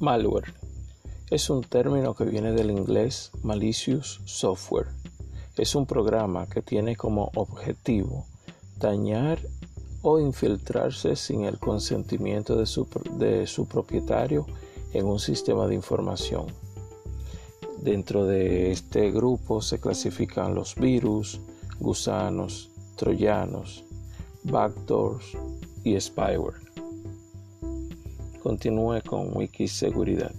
Malware es un término que viene del inglés malicious software. Es un programa que tiene como objetivo dañar o infiltrarse sin el consentimiento de su, de su propietario en un sistema de información. Dentro de este grupo se clasifican los virus, gusanos, troyanos, backdoors y spyware. Continúe con Wikiseguridad.